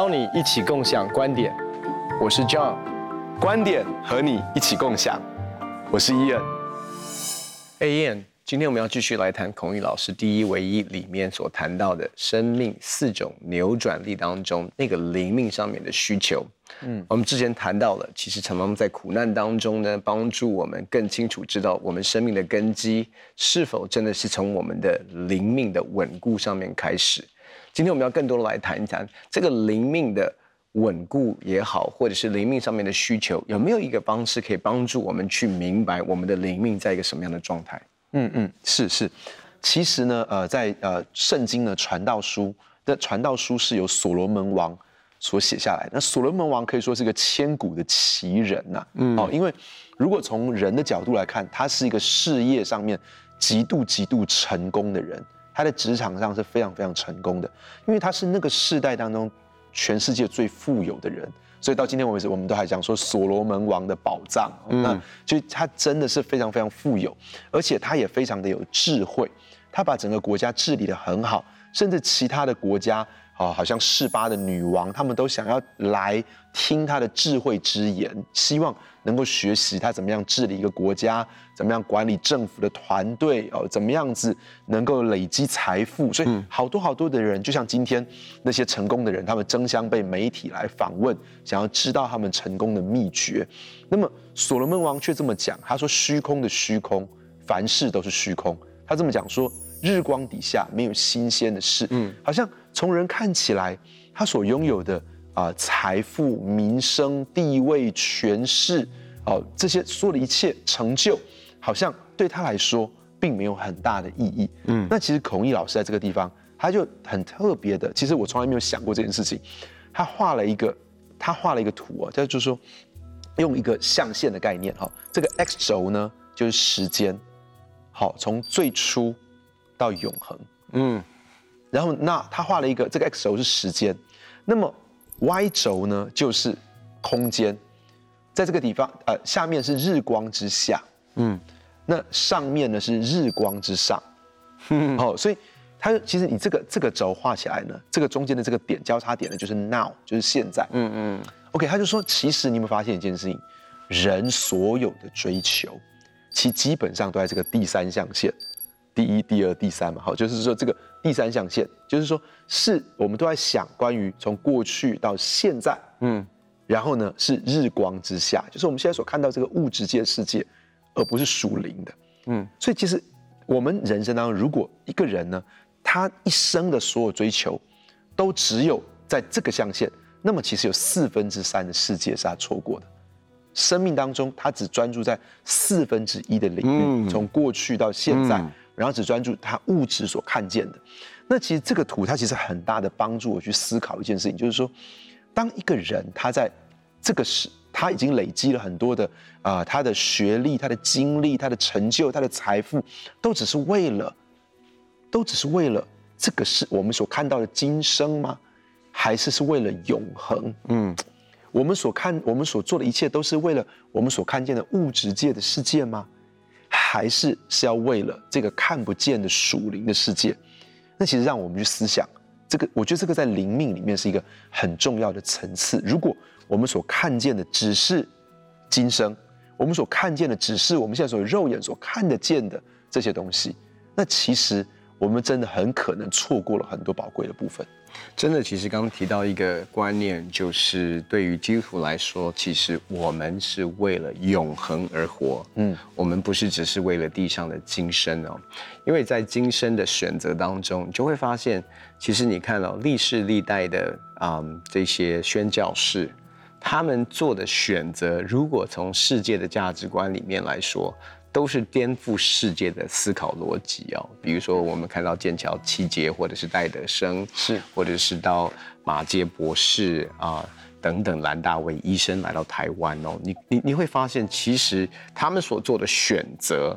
邀你一起共享观点，我是 John，观点和你一起共享，我是 Ian。哎，Ian，今天我们要继续来谈孔玉老师《第一唯一》里面所谈到的生命四种扭转力当中那个灵命上面的需求。嗯，我们之前谈到了，其实常常在苦难当中呢，帮助我们更清楚知道我们生命的根基是否真的是从我们的灵命的稳固上面开始。今天我们要更多的来谈一谈这个灵命的稳固也好，或者是灵命上面的需求，有没有一个方式可以帮助我们去明白我们的灵命在一个什么样的状态？嗯嗯，是是。其实呢，呃，在呃圣经的传道书的传道书是由所罗门王所写下来。那所罗门王可以说是一个千古的奇人呐、啊。嗯。哦，因为如果从人的角度来看，他是一个事业上面极度极度成功的人。他在职场上是非常非常成功的，因为他是那个世代当中全世界最富有的人，所以到今天为止，我们都还讲说所罗门王的宝藏。嗯，那就他真的是非常非常富有，而且他也非常的有智慧，他把整个国家治理的很好，甚至其他的国家。哦，好像示巴的女王，他们都想要来听他的智慧之言，希望能够学习他怎么样治理一个国家，怎么样管理政府的团队，哦，怎么样子能够累积财富。所以，好多好多的人，就像今天那些成功的人，他们争相被媒体来访问，想要知道他们成功的秘诀。那么，所罗门王却这么讲，他说：“虚空的虚空，凡事都是虚空。”他这么讲说。日光底下没有新鲜的事，嗯，好像从人看起来，他所拥有的啊、呃、财富、名声、地位、权势，哦、呃，这些所有的一切成就，好像对他来说并没有很大的意义，嗯。那其实孔毅老师在这个地方，他就很特别的，其实我从来没有想过这件事情，他画了一个，他画了一个图啊，他就是说，用一个象限的概念哈，这个 x 轴呢就是时间，好，从最初。到永恒，嗯，然后那他画了一个，这个 x 轴是时间，那么 y 轴呢就是空间，在这个地方，呃，下面是日光之下，嗯，那上面呢是日光之上，嗯，哦，所以它其实你这个这个轴画起来呢，这个中间的这个点交叉点呢就是 now，就是现在，嗯嗯，OK，他就说，其实你有没有发现一件事情，人所有的追求，其基本上都在这个第三象限。第一、第二、第三嘛，好，就是说这个第三象限，就是说是我们都在想关于从过去到现在，嗯，然后呢是日光之下，就是我们现在所看到这个物质界的世界，而不是属灵的，嗯，所以其实我们人生当中，如果一个人呢，他一生的所有追求都只有在这个象限，那么其实有四分之三的世界是他错过的，生命当中他只专注在四分之一的领域，从过去到现在。然后只专注他物质所看见的，那其实这个图它其实很大的帮助我去思考一件事情，就是说，当一个人他在这个时，他已经累积了很多的啊、呃，他的学历、他的经历、他的成就、他的财富，都只是为了，都只是为了这个是我们所看到的今生吗？还是是为了永恒？嗯，我们所看、我们所做的一切，都是为了我们所看见的物质界的世界吗？还是是要为了这个看不见的属灵的世界，那其实让我们去思想这个，我觉得这个在灵命里面是一个很重要的层次。如果我们所看见的只是今生，我们所看见的只是我们现在所肉眼所看得见的这些东西，那其实我们真的很可能错过了很多宝贵的部分。真的，其实刚刚提到一个观念，就是对于基督徒来说，其实我们是为了永恒而活。嗯，我们不是只是为了地上的今生哦，因为在今生的选择当中，你就会发现，其实你看到历世历代的啊、嗯、这些宣教士，他们做的选择，如果从世界的价值观里面来说。都是颠覆世界的思考逻辑哦，比如说我们看到剑桥七杰，或者是戴德生，是，或者是到马杰博士啊等等，兰大为医生来到台湾哦，你你你会发现，其实他们所做的选择，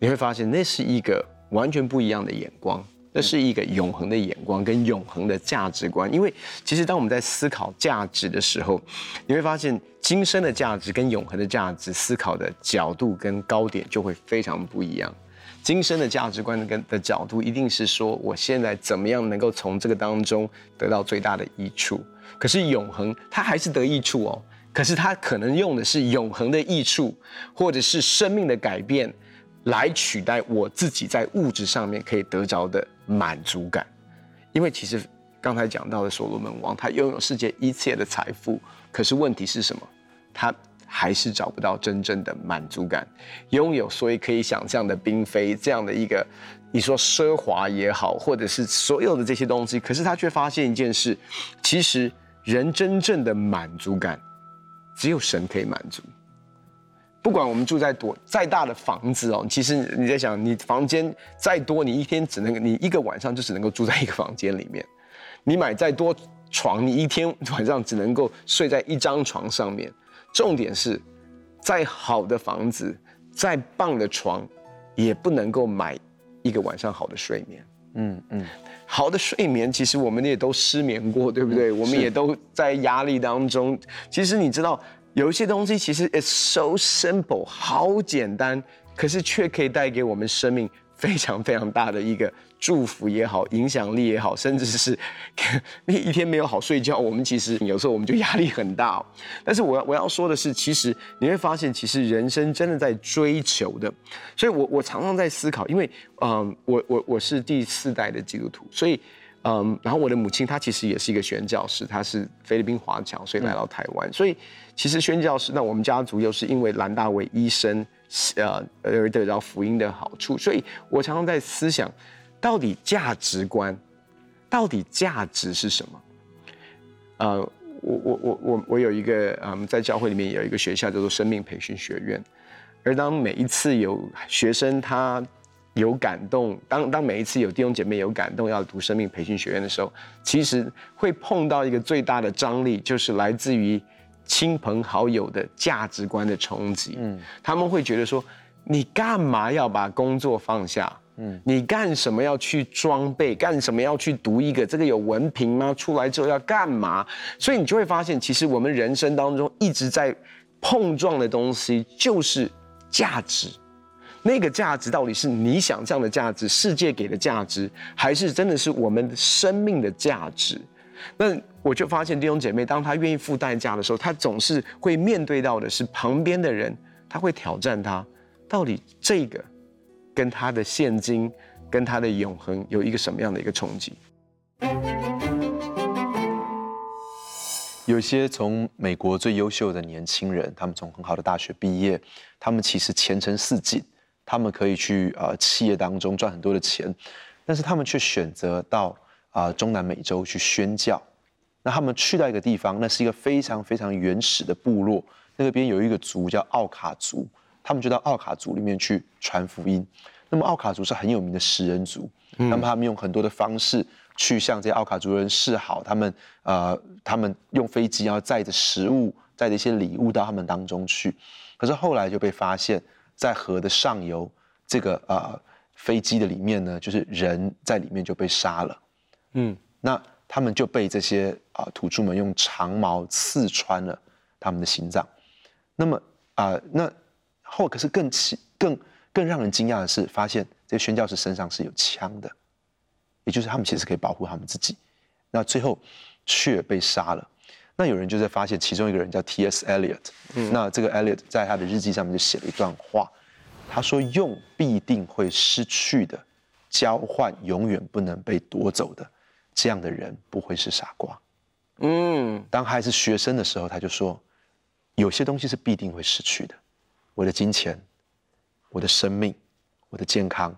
你会发现那是一个完全不一样的眼光。这是一个永恒的眼光跟永恒的价值观，因为其实当我们在思考价值的时候，你会发现今生的价值跟永恒的价值思考的角度跟高点就会非常不一样。今生的价值观跟的角度，一定是说我现在怎么样能够从这个当中得到最大的益处。可是永恒，它还是得益处哦。可是它可能用的是永恒的益处，或者是生命的改变，来取代我自己在物质上面可以得着的满足感。因为其实刚才讲到的所罗门王，他拥有世界一切的财富，可是问题是什么？他还是找不到真正的满足感。拥有所以可以想象的嫔妃这样的一个，你说奢华也好，或者是所有的这些东西，可是他却发现一件事：其实人真正的满足感。只有神可以满足。不管我们住在多再大的房子哦，其实你在想，你房间再多，你一天只能你一个晚上就只能够住在一个房间里面。你买再多床，你一天晚上只能够睡在一张床上面。重点是，再好的房子，再棒的床，也不能够买一个晚上好的睡眠。嗯嗯。好的睡眠，其实我们也都失眠过，对不对？嗯、我们也都在压力当中。其实你知道，有一些东西其实 it's so simple，好简单，可是却可以带给我们生命非常非常大的一个祝福也好，影响力也好，甚至是 那一天没有好睡觉，我们其实有时候我们就压力很大哦。但是我要我要说的是，其实你会发现，其实人生真的在追求的。所以我我常常在思考，因为。嗯，我我我是第四代的基督徒，所以，嗯，然后我的母亲她其实也是一个宣教士，她是菲律宾华侨，所以来到台湾，嗯、所以其实宣教士，那我们家族又是因为兰大为医生，呃，而得到福音的好处，所以我常常在思想，到底价值观，到底价值是什么？呃，我我我我我有一个，嗯，在教会里面有一个学校叫做生命培训学院，而当每一次有学生他。有感动，当当每一次有弟兄姐妹有感动要读生命培训学院的时候，其实会碰到一个最大的张力，就是来自于亲朋好友的价值观的冲击。嗯，他们会觉得说，你干嘛要把工作放下？嗯，你干什么要去装备？干什么要去读一个这个有文凭吗？出来之后要干嘛？所以你就会发现，其实我们人生当中一直在碰撞的东西就是价值。那个价值到底是你想象的价值，世界给的价值，还是真的是我们生命的价值？那我就发现弟兄姐妹，当他愿意付代价的时候，他总是会面对到的是旁边的人，他会挑战他，到底这个跟他的现金、跟他的永恒有一个什么样的一个冲击？有些从美国最优秀的年轻人，他们从很好的大学毕业，他们其实前程似锦。他们可以去呃企业当中赚很多的钱，但是他们却选择到啊、呃、中南美洲去宣教。那他们去到一个地方，那是一个非常非常原始的部落，那边有一个族叫奥卡族，他们就到奥卡族里面去传福音。那么奥卡族是很有名的食人族，那么他们用很多的方式去向这些奥卡族人示好，他们呃他们用飞机要载着食物、载着一些礼物到他们当中去，可是后来就被发现。在河的上游，这个呃飞机的里面呢，就是人在里面就被杀了，嗯，那他们就被这些啊、呃、土著们用长矛刺穿了他们的心脏，那么啊、呃、那后可是更奇更更让人惊讶的是，发现这些宣教士身上是有枪的，也就是他们其实可以保护他们自己，那最后却被杀了。那有人就在发现，其中一个人叫 T.S. Eliot，嗯，那这个 Eliot 在他的日记上面就写了一段话，他说：“用必定会失去的，交换永远不能被夺走的，这样的人不会是傻瓜。”嗯，当还是学生的时候，他就说：“有些东西是必定会失去的，我的金钱，我的生命，我的健康，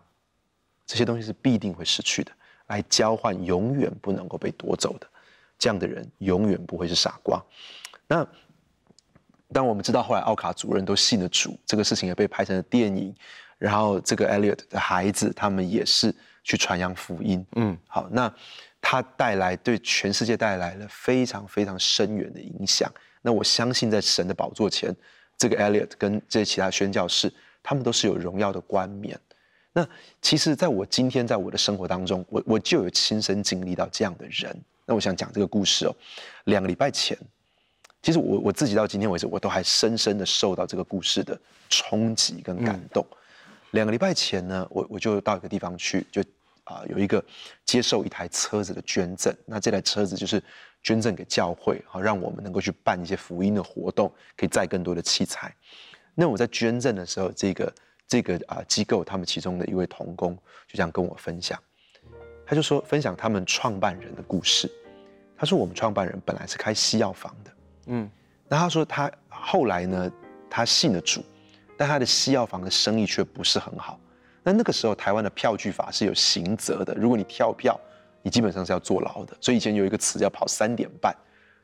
这些东西是必定会失去的，来交换永远不能够被夺走的。”这样的人永远不会是傻瓜。那当我们知道后来奥卡族人都信了主，这个事情也被拍成了电影，然后这个 Elliot 的孩子他们也是去传扬福音。嗯，好，那他带来对全世界带来了非常非常深远的影响。那我相信在神的宝座前，这个 Eliot 跟这些其他宣教士，他们都是有荣耀的冠冕。那其实，在我今天在我的生活当中，我我就有亲身经历到这样的人。那我想讲这个故事哦，两个礼拜前，其实我我自己到今天为止，我都还深深的受到这个故事的冲击跟感动。两个礼拜前呢，我我就到一个地方去，就啊、呃、有一个接受一台车子的捐赠。那这台车子就是捐赠给教会，好让我们能够去办一些福音的活动，可以载更多的器材。那我在捐赠的时候，这个这个啊、呃、机构他们其中的一位童工就这样跟我分享，他就说分享他们创办人的故事。他说我们创办人本来是开西药房的，嗯，那他说他后来呢，他信了主。但他的西药房的生意却不是很好。那那个时候，台湾的票据法是有刑责的。如果你跳票，你基本上是要坐牢的。所以以前有一个词叫“跑三点半”，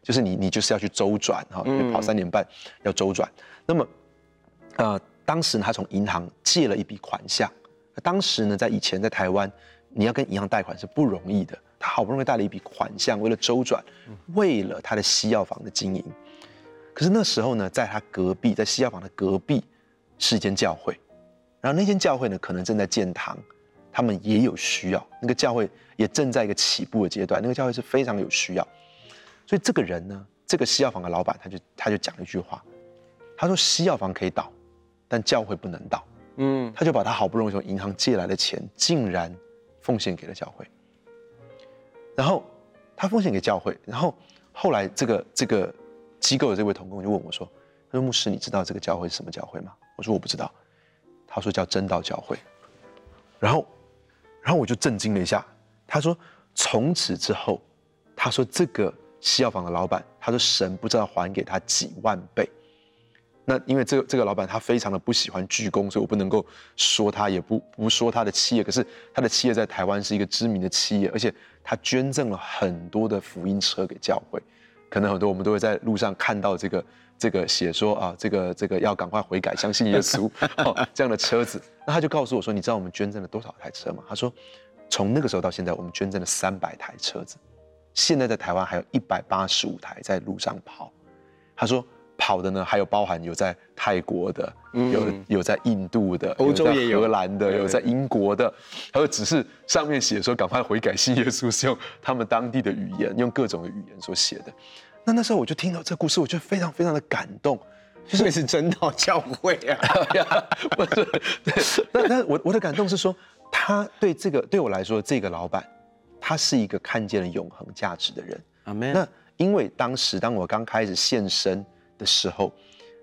就是你你就是要去周转哈，跑三点半要周转。那么，呃，当时他从银行借了一笔款项。当时呢，在以前在台湾，你要跟银行贷款是不容易的。他好不容易贷了一笔款项，为了周转，为了他的西药房的经营。可是那时候呢，在他隔壁，在西药房的隔壁。是一间教会，然后那间教会呢，可能正在建堂，他们也有需要。那个教会也正在一个起步的阶段，那个教会是非常有需要。所以这个人呢，这个西药房的老板，他就他就讲了一句话，他说：“西药房可以倒，但教会不能倒。”嗯，他就把他好不容易从银行借来的钱，竟然奉献给了教会。然后他奉献给教会，然后后来这个这个机构的这位同工就问我说：“他说牧师，你知道这个教会是什么教会吗？”我说我不知道，他说叫真道教会，然后，然后我就震惊了一下。他说从此之后，他说这个西药房的老板，他说神不知道还给他几万倍。那因为这个这个老板他非常的不喜欢鞠躬，所以我不能够说他，也不不说他的企业。可是他的企业在台湾是一个知名的企业，而且他捐赠了很多的福音车给教会。可能很多我们都会在路上看到这个。这个写说啊，这个这个要赶快悔改，相信耶稣，哦，这样的车子，那他就告诉我说，你知道我们捐赠了多少台车吗？他说，从那个时候到现在，我们捐赠了三百台车子，现在在台湾还有一百八十五台在路上跑。他说跑的呢，还有包含有在泰国的，有有在印度的，欧洲也有，荷兰的，有在英国的，还有只是上面写说赶快悔改信耶稣，是用他们当地的语言，用各种的语言所写的。那那时候我就听到这个故事，我就非常非常的感动，就是是真道教会啊，不是，对，那那我我的感动是说，他对这个对我来说，这个老板，他是一个看见了永恒价值的人。Amen。那因为当时当我刚开始献身的时候，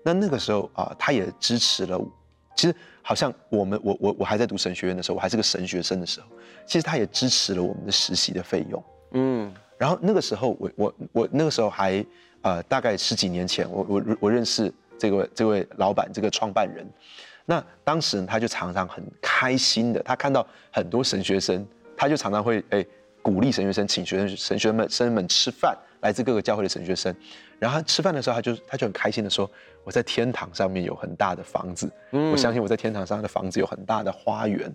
那那个时候啊，他也支持了我。其实好像我们我我我还在读神学院的时候，我还是个神学生的时候，其实他也支持了我们的实习的费用。嗯。然后那个时候我，我我我那个时候还，呃，大概十几年前，我我我认识这位这位老板这个创办人，那当时他就常常很开心的，他看到很多神学生，他就常常会哎鼓励神学生，请学生神学们生们吃饭，来自各个教会的神学生，然后他吃饭的时候，他就他就很开心的说，我在天堂上面有很大的房子，嗯，我相信我在天堂上的房子有很大的花园，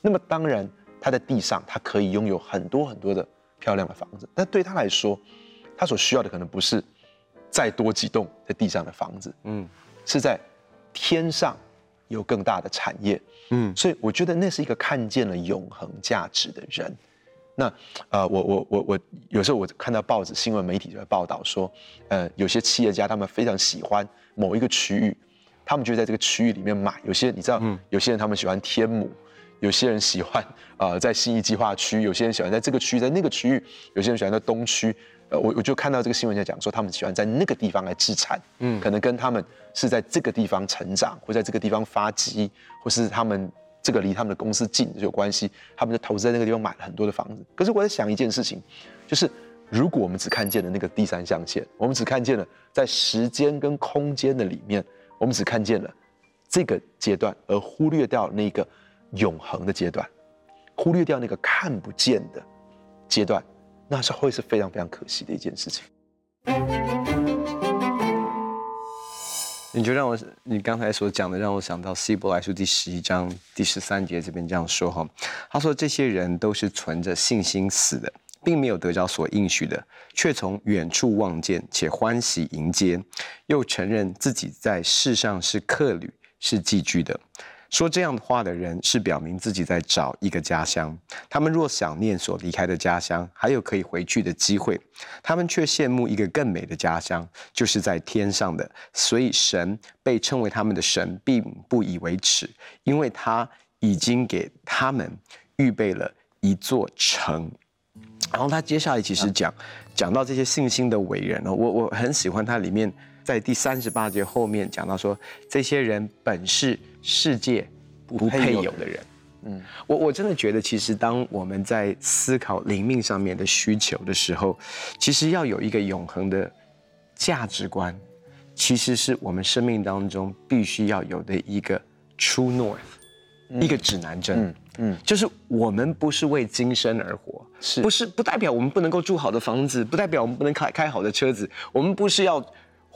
那么当然他在地上他可以拥有很多很多的。漂亮的房子，但对他来说，他所需要的可能不是再多几栋在地上的房子，嗯，是在天上有更大的产业，嗯，所以我觉得那是一个看见了永恒价值的人。那呃，我我我我有时候我看到报纸新闻媒体就会报道说，呃，有些企业家他们非常喜欢某一个区域，他们就在这个区域里面买。有些你知道，嗯，有些人他们喜欢天母。有些人喜欢啊、呃，在新义计划区；有些人喜欢在这个区，在那个区域；有些人喜欢在东区。呃，我我就看到这个新闻在讲说，他们喜欢在那个地方来置产，嗯，可能跟他们是在这个地方成长，或在这个地方发迹，或是他们这个离他们的公司近有关系，他们就投资在那个地方买了很多的房子。可是我在想一件事情，就是如果我们只看见了那个第三象限，我们只看见了在时间跟空间的里面，我们只看见了这个阶段，而忽略掉那个。永恒的阶段，忽略掉那个看不见的阶段，那是会是非常非常可惜的一件事情。你就让我，你刚才所讲的，让我想到《希伯来书》第十一章第十三节这边这样说哈，他说这些人都是存着信心死的，并没有得着所应许的，却从远处望见，且欢喜迎接，又承认自己在世上是客旅，是寄居的。说这样的话的人，是表明自己在找一个家乡。他们若想念所离开的家乡，还有可以回去的机会，他们却羡慕一个更美的家乡，就是在天上的。所以神被称为他们的神，并不以为耻，因为他已经给他们预备了一座城。然后他接下来其实讲讲到这些信心的伟人呢，我我很喜欢他里面在第三十八节后面讲到说，这些人本是世界不配有的人。嗯，我我真的觉得，其实当我们在思考灵命上面的需求的时候，其实要有一个永恒的价值观，其实是我们生命当中必须要有的一个 true north，嗯，一个指南针。嗯嗯，就是我们不是为今生而活，是不是不代表我们不能够住好的房子，不代表我们不能开开好的车子，我们不是要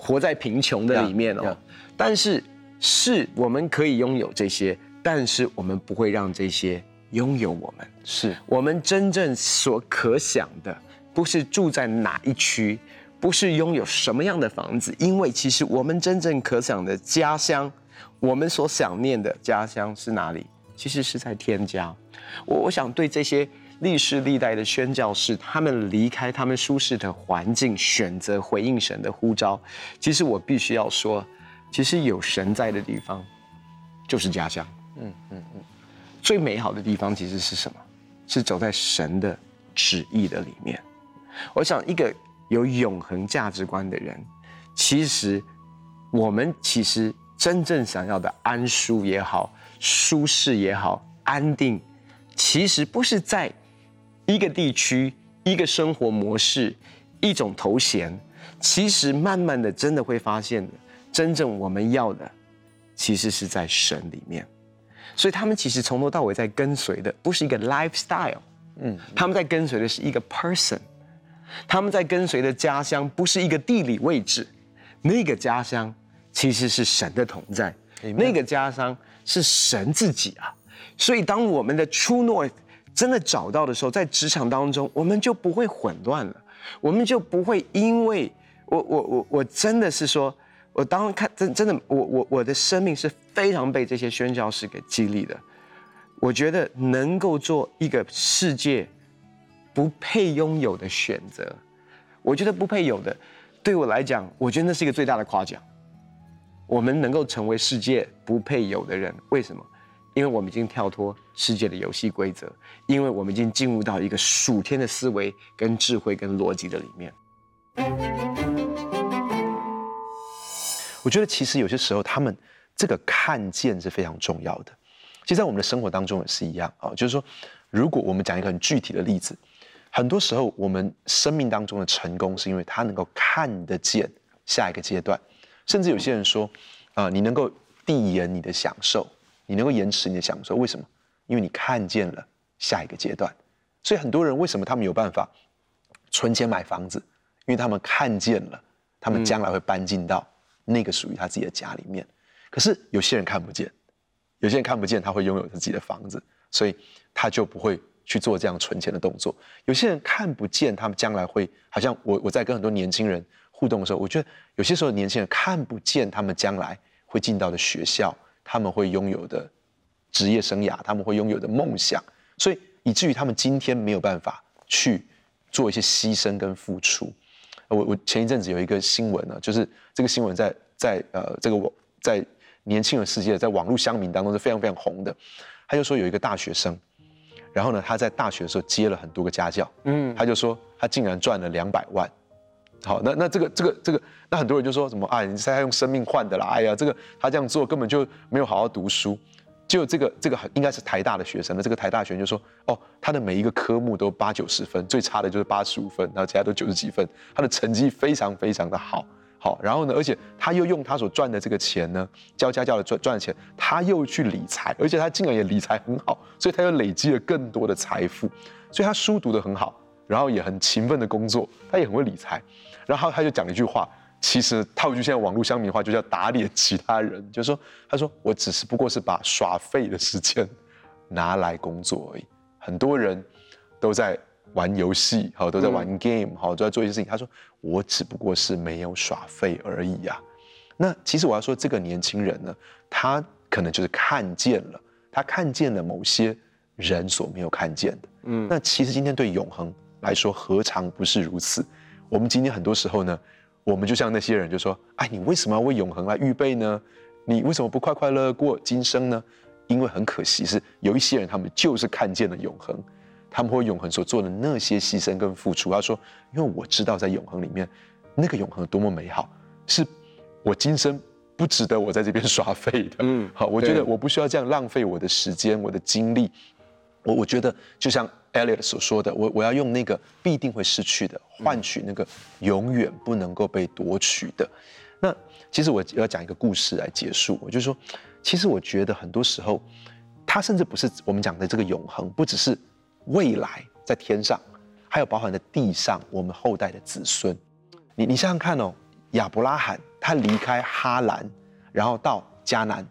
活在贫穷的里面哦。Yeah, yeah. 但是是我们可以拥有这些。但是我们不会让这些拥有我们，是我们真正所可想的，不是住在哪一区，不是拥有什么样的房子，因为其实我们真正可想的家乡，我们所想念的家乡是哪里？其实是在天家。我我想对这些历世历代的宣教士，他们离开他们舒适的环境，选择回应神的呼召，其实我必须要说，其实有神在的地方，就是家乡。嗯嗯嗯，最美好的地方其实是什么？是走在神的旨意的里面。我想，一个有永恒价值观的人，其实我们其实真正想要的安舒也好、舒适也好、安定，其实不是在一个地区、一个生活模式、一种头衔。其实慢慢的，真的会发现的，真正我们要的，其实是在神里面。所以他们其实从头到尾在跟随的不是一个 lifestyle，嗯，他们在跟随的是一个 person，他们在跟随的家乡不是一个地理位置，那个家乡其实是神的同在，那个家乡是神自己啊。所以当我们的 true north 真的找到的时候，在职场当中，我们就不会混乱了，我们就不会因为我我我我真的是说。我当看真真的，我我我的生命是非常被这些宣教士给激励的。我觉得能够做一个世界不配拥有的选择，我觉得不配有的，对我来讲，我觉得那是一个最大的夸奖。我们能够成为世界不配有的人，为什么？因为我们已经跳脱世界的游戏规则，因为我们已经进入到一个属天的思维、跟智慧、跟逻辑的里面。我觉得其实有些时候，他们这个看见是非常重要的。其实，在我们的生活当中也是一样啊。就是说，如果我们讲一个很具体的例子，很多时候我们生命当中的成功，是因为他能够看得见下一个阶段。甚至有些人说，啊，你能够递延你的享受，你能够延迟你的享受，为什么？因为你看见了下一个阶段。所以很多人为什么他们有办法存钱买房子？因为他们看见了，他们将来会搬进到。那个属于他自己的家里面，可是有些人看不见，有些人看不见他会拥有自己的房子，所以他就不会去做这样存钱的动作。有些人看不见他们将来会，好像我我在跟很多年轻人互动的时候，我觉得有些时候年轻人看不见他们将来会进到的学校，他们会拥有的职业生涯，他们会拥有的梦想，所以以至于他们今天没有办法去做一些牺牲跟付出。我我前一阵子有一个新闻呢，就是这个新闻在在呃这个网在年轻人世界，在网络乡民当中是非常非常红的。他就说有一个大学生，然后呢他在大学的时候接了很多个家教，嗯，他就说他竟然赚了两百万。好，那那这个这个这个，那很多人就说什么啊，你是在用生命换的啦，哎呀，这个他这样做根本就没有好好读书。就这个这个应该是台大的学生，那这个台大学生就说，哦，他的每一个科目都八九十分，最差的就是八十五分，然后其他都九十几分，他的成绩非常非常的好，好，然后呢，而且他又用他所赚的这个钱呢，教家教的赚赚的钱，他又去理财，而且他竟然也理财很好，所以他又累积了更多的财富，所以他书读得很好，然后也很勤奋的工作，他也很会理财，然后他就讲了一句话。其实套句现在网络乡民话，就叫打脸其他人。就是说，他说我只是不过是把耍废的时间拿来工作而已。很多人都在玩游戏，好，都在玩 game，好，都在做一些事情。他说我只不过是没有耍废而已呀。那其实我要说，这个年轻人呢，他可能就是看见了，他看见了某些人所没有看见的。嗯，那其实今天对永恒来说，何尝不是如此？我们今天很多时候呢。我们就像那些人就说：“哎，你为什么要为永恒来预备呢？你为什么不快快乐乐过今生呢？因为很可惜是有一些人，他们就是看见了永恒，他们会永恒所做的那些牺牲跟付出。他说：“因为我知道在永恒里面，那个永恒多么美好，是我今生不值得我在这边耍废的。”嗯，好，我觉得我不需要这样浪费我的时间、我的精力。我我觉得就像 Elliot 所说的，我我要用那个必定会失去的，换取那个永远不能够被夺取的。那其实我要讲一个故事来结束，我就说。其实我觉得很多时候，它甚至不是我们讲的这个永恒，不只是未来在天上，还有包含在地上我们后代的子孙。你你想想看哦，亚伯拉罕他离开哈兰，然后到迦南，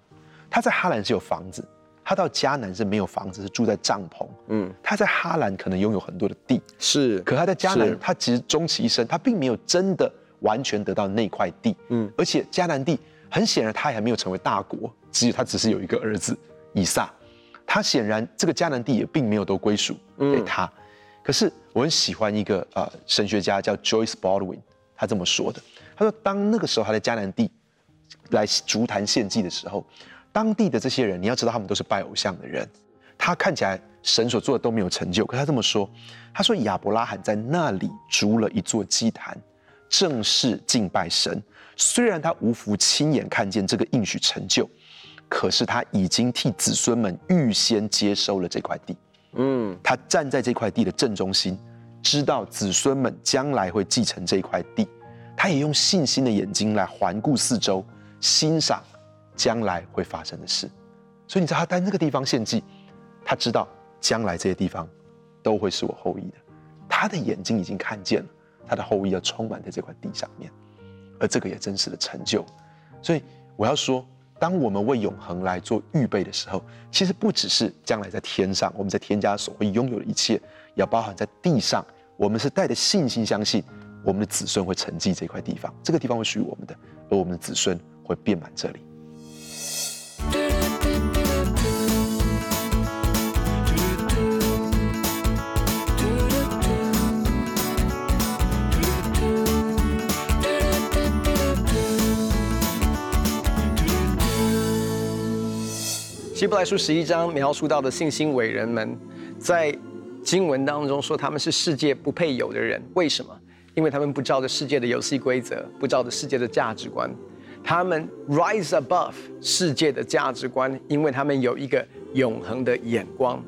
他在哈兰是有房子，他到迦南是没有房子，是住在帐篷。嗯，他在哈兰可能拥有很多的地，是，可他在迦南，他其实终其一生，他并没有真的完全得到那块地。嗯，而且迦南地很显然他还没有成为大国。只有他只是有一个儿子以撒，他显然这个迦南地也并没有都归属给他。嗯、可是我很喜欢一个呃神学家叫 Joyce Baldwin，他这么说的。他说，当那个时候他在迦南地来筑坛献祭的时候，当地的这些人，你要知道他们都是拜偶像的人。他看起来神所做的都没有成就，可他这么说，他说亚伯拉罕在那里筑了一座祭坛，正式敬拜神。虽然他无福亲眼看见这个应许成就。可是他已经替子孙们预先接收了这块地，嗯，他站在这块地的正中心，知道子孙们将来会继承这块地，他也用信心的眼睛来环顾四周，欣赏将来会发生的事。所以你知道他在那个地方献祭，他知道将来这些地方都会是我后裔的，他的眼睛已经看见了他的后裔要充满在这块地上面，而这个也真实的成就。所以我要说。当我们为永恒来做预备的时候，其实不只是将来在天上，我们在天家所会拥有的一切，也包含在地上。我们是带着信心相信，我们的子孙会承继这块地方，这个地方会属于我们的，而我们的子孙会遍满这里。希伯来书十一章描述到的信心伟人们，在经文当中说他们是世界不配有的人。为什么？因为他们不照着世界的游戏规则，不照着世界的价值观，他们 rise above 世界的价值观，因为他们有一个永恒的眼光。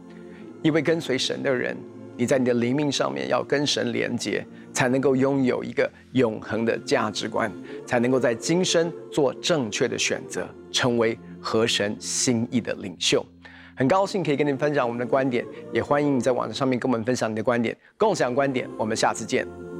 一位跟随神的人，你在你的灵命上面要跟神连接，才能够拥有一个永恒的价值观，才能够在今生做正确的选择，成为。和神心意的领袖，很高兴可以跟您分享我们的观点，也欢迎你在网上面跟我们分享你的观点，共享观点。我们下次见。